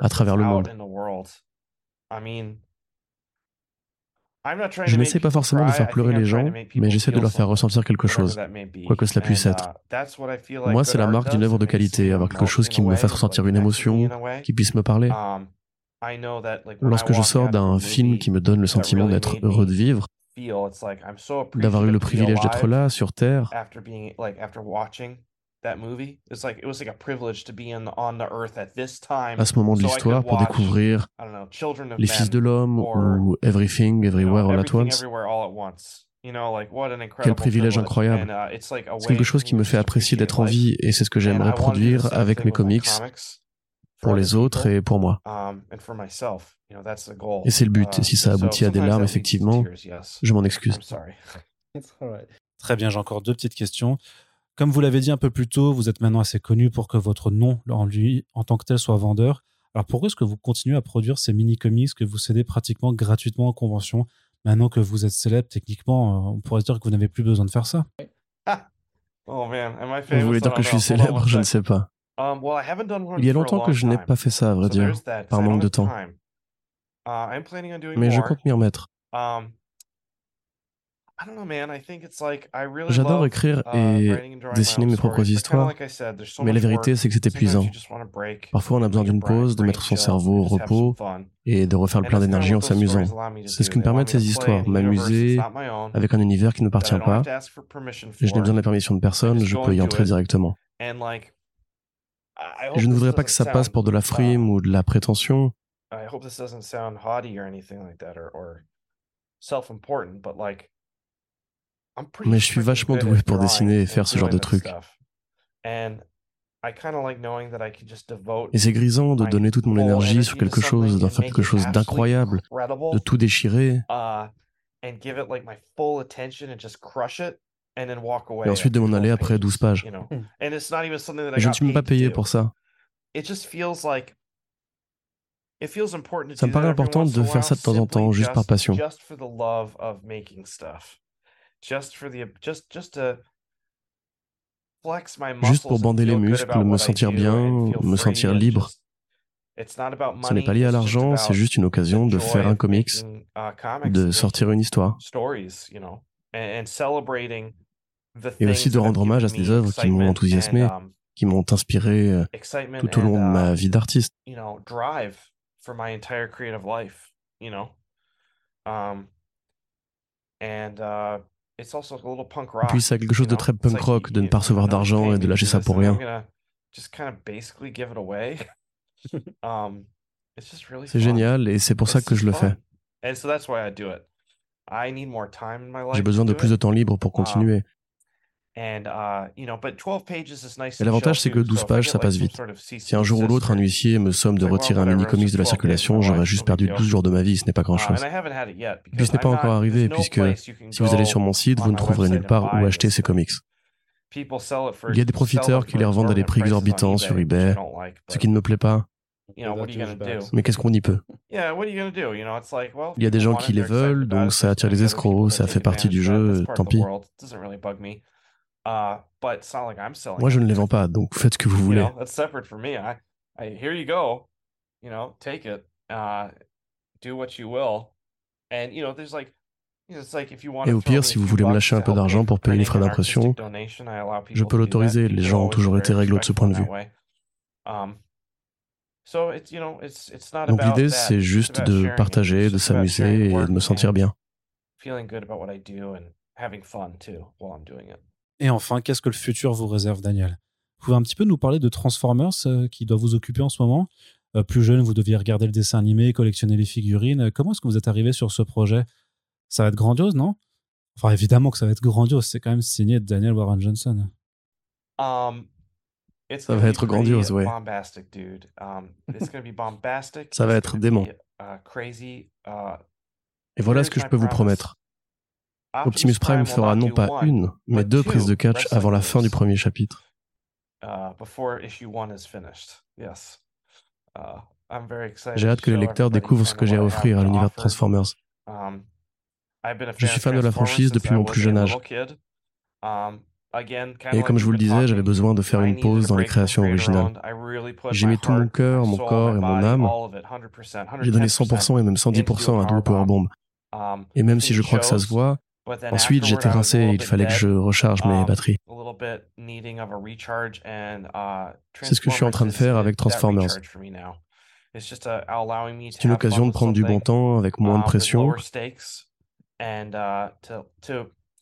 à travers le monde. Je n'essaie pas forcément de faire pleurer les gens, mais j'essaie de leur faire ressentir quelque chose, quoi que cela puisse être. Uh, Moi, c'est la marque d'une œuvre de qualité, avoir quelque chose qui me fasse ressentir une émotion, qui puisse me parler. Um, Lorsque je sors d'un film qui me donne le sentiment d'être heureux de vivre, d'avoir eu le privilège d'être là, sur Terre, à ce moment de l'histoire pour découvrir Les Fils de l'Homme ou Everything, Everywhere All At Once. Quel privilège incroyable. Uh, c'est quelque chose qui me fait apprécier d'être en vie et c'est ce que j'aimerais produire avec mes comics pour les autres et pour moi. Um, et c'est le but. Et si ça aboutit à des larmes, effectivement, je m'en excuse. Très bien, j'ai encore deux petites questions. Comme vous l'avez dit un peu plus tôt, vous êtes maintenant assez connu pour que votre nom en lui, en tant que tel, soit vendeur. Alors pourquoi est-ce que vous continuez à produire ces mini-comics que vous cédez pratiquement gratuitement en convention Maintenant que vous êtes célèbre, techniquement, euh, on pourrait se dire que vous n'avez plus besoin de faire ça? Oh man, Vous voulez dire que je suis célèbre? Je ne sais pas. Um, Il y a longtemps que je n'ai pas fait ça, à vrai dire, par manque de temps. Uh, Mais je compte m'y remettre. J'adore écrire uh, et dessiner mes propres histoires, mais la vérité c'est que c'est épuisant. Parfois on a besoin d'une pause, de mettre son cerveau au repos et de refaire le plein d'énergie en s'amusant. C'est ce qui me permet de ces histoires, m'amuser avec un univers qui ne m'appartient pas. Et je n'ai besoin de la permission de personne, je peux y entrer directement. Et je ne voudrais pas que ça passe pour de la frime ou de la prétention. Mais je suis vachement doué pour dessiner et faire ce genre de trucs. Et c'est grisant de donner toute mon énergie sur quelque chose, d'en faire quelque chose d'incroyable, de tout déchirer. Uh, et ensuite de m'en aller après 12 pages. Et je ne suis même pas payé pour ça. Ça me paraît important de faire ça de temps en temps, juste par passion. Juste pour bander les muscles, me sentir bien, me sentir libre. Ce n'est pas lié à l'argent, c'est juste une occasion de faire un comics, uh, de sortir une histoire. Et aussi de rendre hommage à des œuvres qui m'ont enthousiasmé, um, qui m'ont inspiré euh, tout au long de ma uh, vie d'artiste. Et puis c'est quelque chose de très punk rock de ne pas recevoir d'argent et de lâcher ça pour rien. Um, C'est génial et c'est pour ça que je le fais. J'ai besoin de plus de temps libre pour Um, continuer. Et Et l'avantage, c'est que 12 pages, ça passe vite. Si un jour ou l'autre, un huissier me somme de retirer un mini-comics de la circulation, j'aurais juste perdu 12 jours de ma vie, ce n'est pas grand-chose. Et puis ce n'est pas encore arrivé, puisque si vous allez sur mon site, vous ne trouverez nulle part où acheter ces comics. Il y a des profiteurs qui les revendent à des prix exorbitants sur eBay, ce qui ne me plaît pas. Mais qu'est-ce qu'on y peut Il y a des gens qui les veulent, donc ça attire les escrocs, ça fait partie du jeu, tant pis. Uh, Moi, je ne les vends pas, donc faites ce que vous voulez. Et au pire, si vous voulez me lâcher un peu d'argent pour payer les frais d'impression, je peux l'autoriser. Les gens ont toujours été réglo de ce point de vue. Um, Donc l'idée, c'est juste de partager, de s'amuser et de me sentir bien. Et enfin, qu'est-ce que le futur vous réserve, Daniel? Vous pouvez un petit peu nous parler de Transformers euh, qui doit vous occuper en ce moment? Euh, Plus jeune, vous deviez regarder le dessin animé, collectionner les figurines. Euh, Comment est-ce que vous êtes arrivé sur ce projet? Ça va être grandiose, non? Enfin, évidemment que ça va être grandiose. C'est quand même signé de Daniel Warren Johnson. Um, Ça va être grandiose, ouais. Um, Ça va être dément. uh, Et voilà ce que je peux vous promettre. Optimus Prime fera non pas une, mais deux prises de catch avant la fin du premier chapitre. uh, J'ai hâte que les lecteurs découvrent ce que j'ai à offrir à l'univers de Transformers. Um, Je suis fan de la franchise depuis mon plus jeune âge. Um, Et comme je vous le disais, j'avais besoin de faire une pause dans les créations originales. J'ai mis tout mon cœur, mon corps et mon âme. J'ai donné 100% et même 110% à Drew Powerbomb. Um, Et même si je crois que ça se voit, ensuite j'étais rincé et il fallait que je recharge mes batteries. C'est ce que je suis en train de faire avec Transformers. C'est une occasion de prendre du bon temps avec moins de pression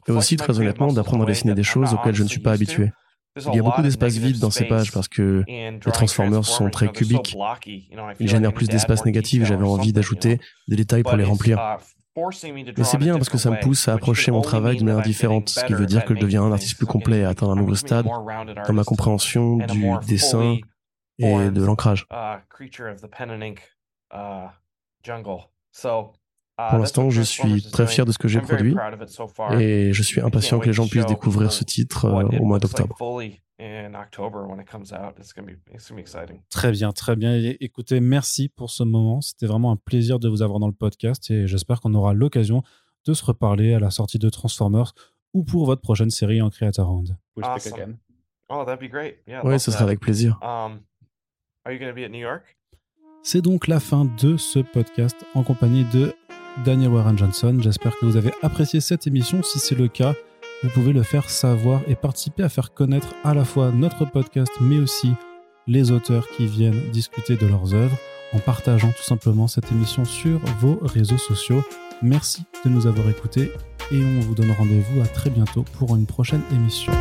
et aussi, très honnêtement, d'apprendre à dessiner des choses auxquelles je ne suis pas habitué. Il y a beaucoup d'espace vide dans ces pages parce que les Transformers sont très cubiques. Ils génèrent plus d'espace négatif j'avais envie d'ajouter des détails pour les remplir. Mais c'est bien parce que ça me pousse à approcher mon travail d'une manière différente, ce qui veut dire que je deviens un artiste plus complet et atteindre un nouveau stade dans ma compréhension du dessin et de l'ancrage. Pour l'instant, je suis très fier de ce que j'ai produit et je suis impatient que les gens puissent découvrir ce titre euh, au mois d'octobre. Très bien, très bien. Écoutez, merci pour ce moment. C'était vraiment un plaisir de vous avoir dans le podcast et j'espère qu'on aura l'occasion de se reparler à la sortie de Transformers ou pour votre prochaine série en Creator Round. Oui, ce sera avec plaisir. Um, are you going to be at New York? C'est donc la fin de ce podcast en compagnie de Daniel Warren Johnson. J'espère que vous avez apprécié cette émission. Si c'est le cas, vous pouvez le faire savoir et participer à faire connaître à la fois notre podcast, mais aussi les auteurs qui viennent discuter de leurs œuvres en partageant tout simplement cette émission sur vos réseaux sociaux. Merci de nous avoir écoutés et on vous donne rendez-vous à très bientôt pour une prochaine émission.